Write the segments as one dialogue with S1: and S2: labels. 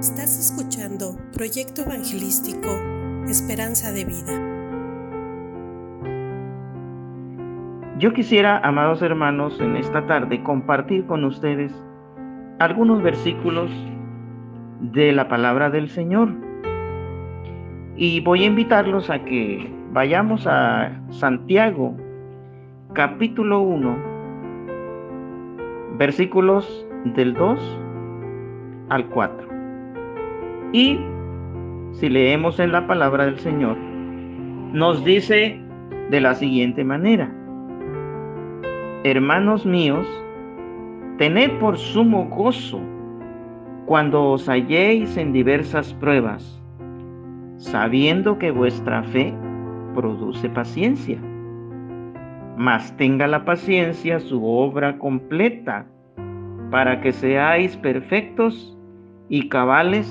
S1: Estás escuchando Proyecto Evangelístico Esperanza de Vida.
S2: Yo quisiera, amados hermanos, en esta tarde compartir con ustedes algunos versículos de la palabra del Señor. Y voy a invitarlos a que vayamos a Santiago, capítulo 1, versículos del 2 al 4. Y si leemos en la palabra del Señor, nos dice de la siguiente manera, hermanos míos, tened por sumo gozo cuando os halléis en diversas pruebas, sabiendo que vuestra fe produce paciencia. Mas tenga la paciencia su obra completa, para que seáis perfectos y cabales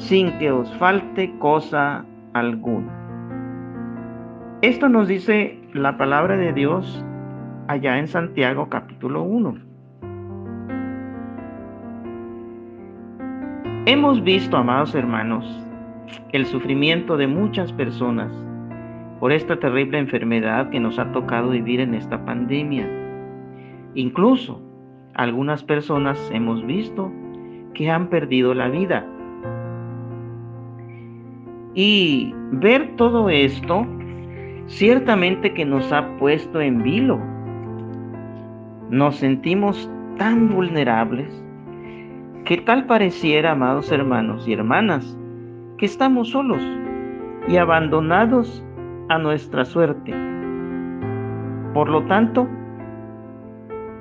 S2: sin que os falte cosa alguna. Esto nos dice la palabra de Dios allá en Santiago capítulo 1. Hemos visto, amados hermanos, el sufrimiento de muchas personas por esta terrible enfermedad que nos ha tocado vivir en esta pandemia. Incluso algunas personas hemos visto que han perdido la vida y ver todo esto ciertamente que nos ha puesto en vilo. Nos sentimos tan vulnerables que tal pareciera, amados hermanos y hermanas, que estamos solos y abandonados a nuestra suerte. Por lo tanto,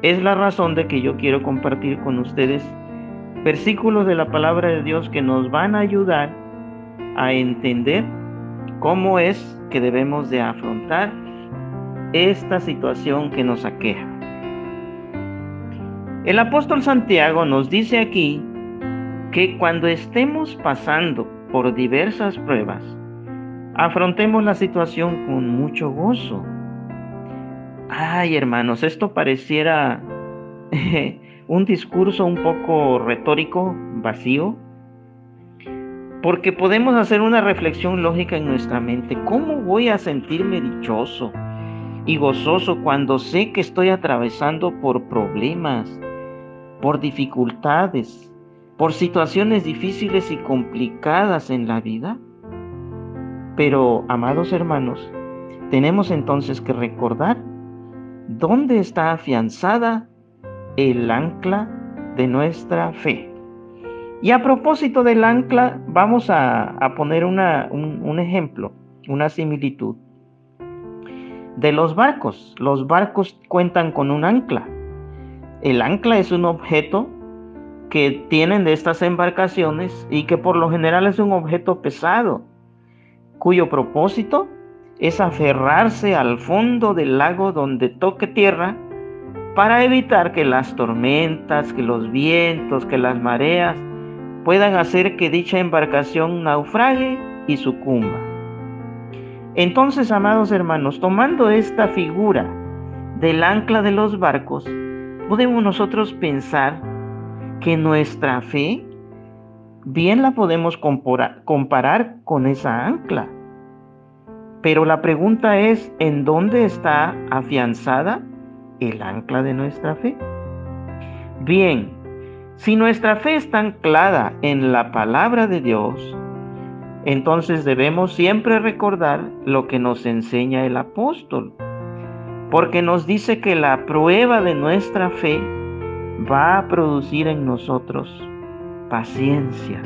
S2: es la razón de que yo quiero compartir con ustedes versículos de la palabra de Dios que nos van a ayudar a entender cómo es que debemos de afrontar esta situación que nos aqueja. El apóstol Santiago nos dice aquí que cuando estemos pasando por diversas pruebas, afrontemos la situación con mucho gozo. Ay, hermanos, esto pareciera un discurso un poco retórico, vacío, porque podemos hacer una reflexión lógica en nuestra mente. ¿Cómo voy a sentirme dichoso y gozoso cuando sé que estoy atravesando por problemas, por dificultades, por situaciones difíciles y complicadas en la vida? Pero, amados hermanos, tenemos entonces que recordar dónde está afianzada el ancla de nuestra fe. Y a propósito del ancla, vamos a, poner un, un ejemplo, una similitud. De los barcos, los barcos cuentan con un ancla. El ancla es un objeto que tienen de estas embarcaciones y que por lo general es un objeto pesado, cuyo propósito es aferrarse al fondo del lago donde toque tierra para evitar que las tormentas, que los vientos, que las mareas puedan hacer que dicha embarcación naufrague y sucumba. Entonces, amados hermanos, tomando esta figura del ancla de los barcos, podemos nosotros pensar que nuestra fe bien la podemos comparar con esa ancla. Pero la pregunta es, ¿en dónde está afianzada el ancla de nuestra fe? Bien, si nuestra fe está anclada en la palabra de Dios, entonces debemos siempre recordar lo que nos enseña el apóstol, porque nos dice que la prueba de nuestra fe va a producir en nosotros paciencia.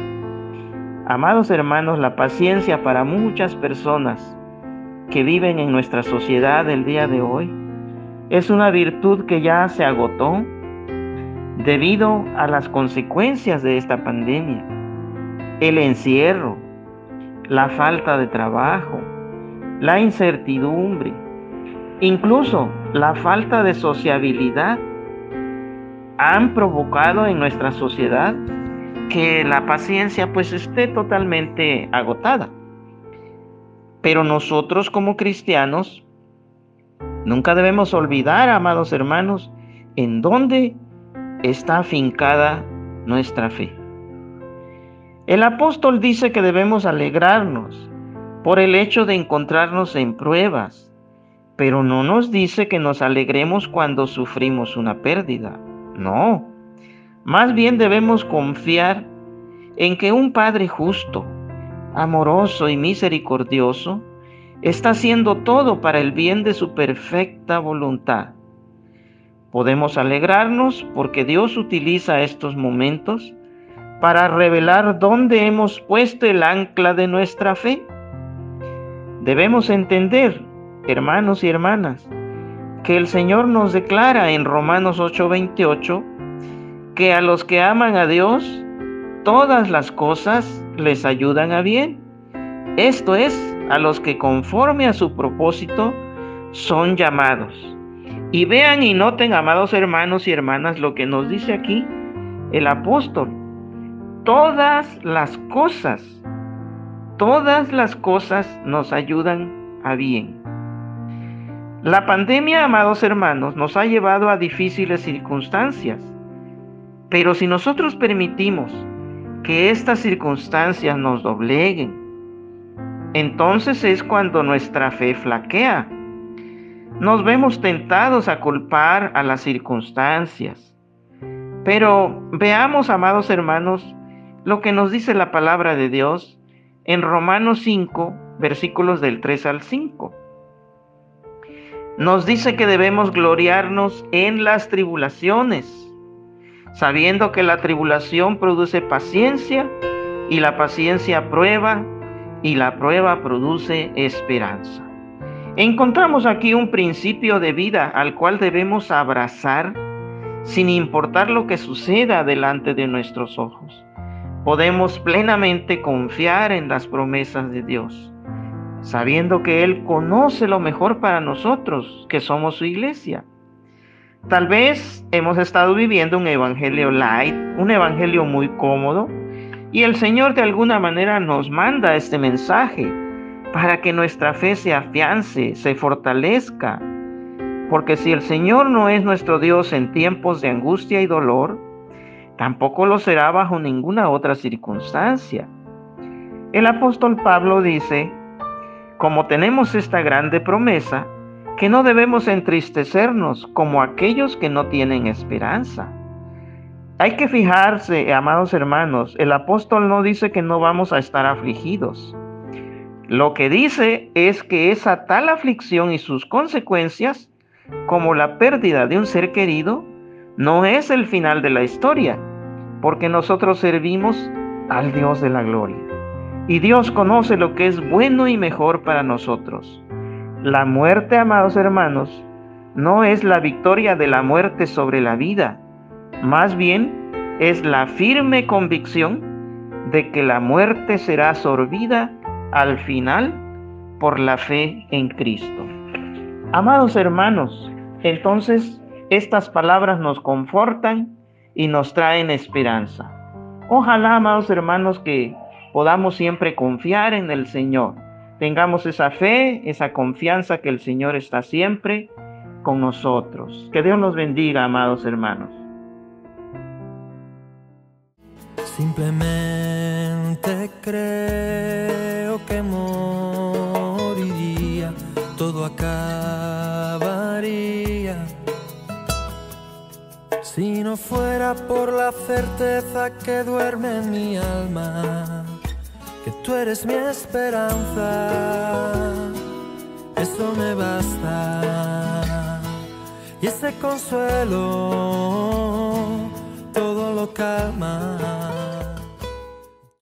S2: Amados hermanos, la paciencia para muchas personas que viven en nuestra sociedad el día de hoy es una virtud que ya se agotó debido a las consecuencias de esta pandemia, el encierro, la falta de trabajo, la incertidumbre, incluso la falta de sociabilidad, han provocado en nuestra sociedad que la paciencia pues esté totalmente agotada. Pero nosotros como cristianos nunca debemos olvidar, amados hermanos, en dónde está afincada nuestra fe. El apóstol dice que debemos alegrarnos por el hecho de encontrarnos en pruebas, pero no nos dice que nos alegremos cuando sufrimos una pérdida. No, más bien debemos confiar en que un Padre justo, amoroso y misericordioso está haciendo todo para el bien de su perfecta voluntad. Podemos alegrarnos porque Dios utiliza estos momentos para revelar dónde hemos puesto el ancla de nuestra fe. Debemos entender, hermanos y hermanas, que el Señor nos declara en Romanos 8:28 que a los que aman a Dios, todas las cosas les ayudan a bien. Esto es, a los que conforme a su propósito son llamados. Y vean y noten, amados hermanos y hermanas, lo que nos dice aquí el apóstol. Todas las cosas, todas las cosas nos ayudan a bien. La pandemia, amados hermanos, nos ha llevado a difíciles circunstancias. Pero si nosotros permitimos que estas circunstancias nos dobleguen, entonces es cuando nuestra fe flaquea. Nos vemos tentados a culpar a las circunstancias. Pero veamos, amados hermanos, lo que nos dice la palabra de Dios en Romanos 5, versículos del 3 al 5. Nos dice que debemos gloriarnos en las tribulaciones sabiendo que la tribulación produce paciencia y la paciencia prueba y la prueba produce esperanza. Encontramos aquí un principio de vida al cual debemos abrazar sin importar lo que suceda delante de nuestros ojos. Podemos plenamente confiar en las promesas de Dios, sabiendo que Él conoce lo mejor para nosotros, que somos su iglesia. Tal vez hemos estado viviendo un evangelio light, un evangelio muy cómodo, y el Señor de alguna manera nos manda este mensaje para que nuestra fe se afiance, se fortalezca. Porque si el Señor no es nuestro Dios en tiempos de angustia y dolor, tampoco lo será bajo ninguna otra circunstancia. El apóstol Pablo dice, como tenemos esta grande promesa, que no debemos entristecernos como aquellos que no tienen esperanza. Hay que fijarse, amados hermanos, el apóstol no dice que no vamos a estar afligidos. Lo que dice es que esa tal aflicción y sus consecuencias, como la pérdida de un ser querido, no es el final de la historia, porque nosotros servimos al Dios de la gloria. Y Dios conoce lo que es bueno y mejor para nosotros. La muerte, amados hermanos, no es la victoria de la muerte sobre la vida, más bien es la firme convicción de que la muerte será absorbida al final por la fe en Cristo. Amados hermanos, entonces estas palabras nos confortan y nos traen esperanza. Ojalá, amados hermanos, que podamos siempre confiar en el Señor tengamos esa fe, esa confianza que el Señor está siempre con nosotros. Que Dios nos bendiga, amados hermanos.
S3: Simplemente que moriría, todo acabaría. Si no fuera por la certeza que duerme en mi alma que tú eres mi esperanza, eso me basta. Y ese consuelo todo lo calma.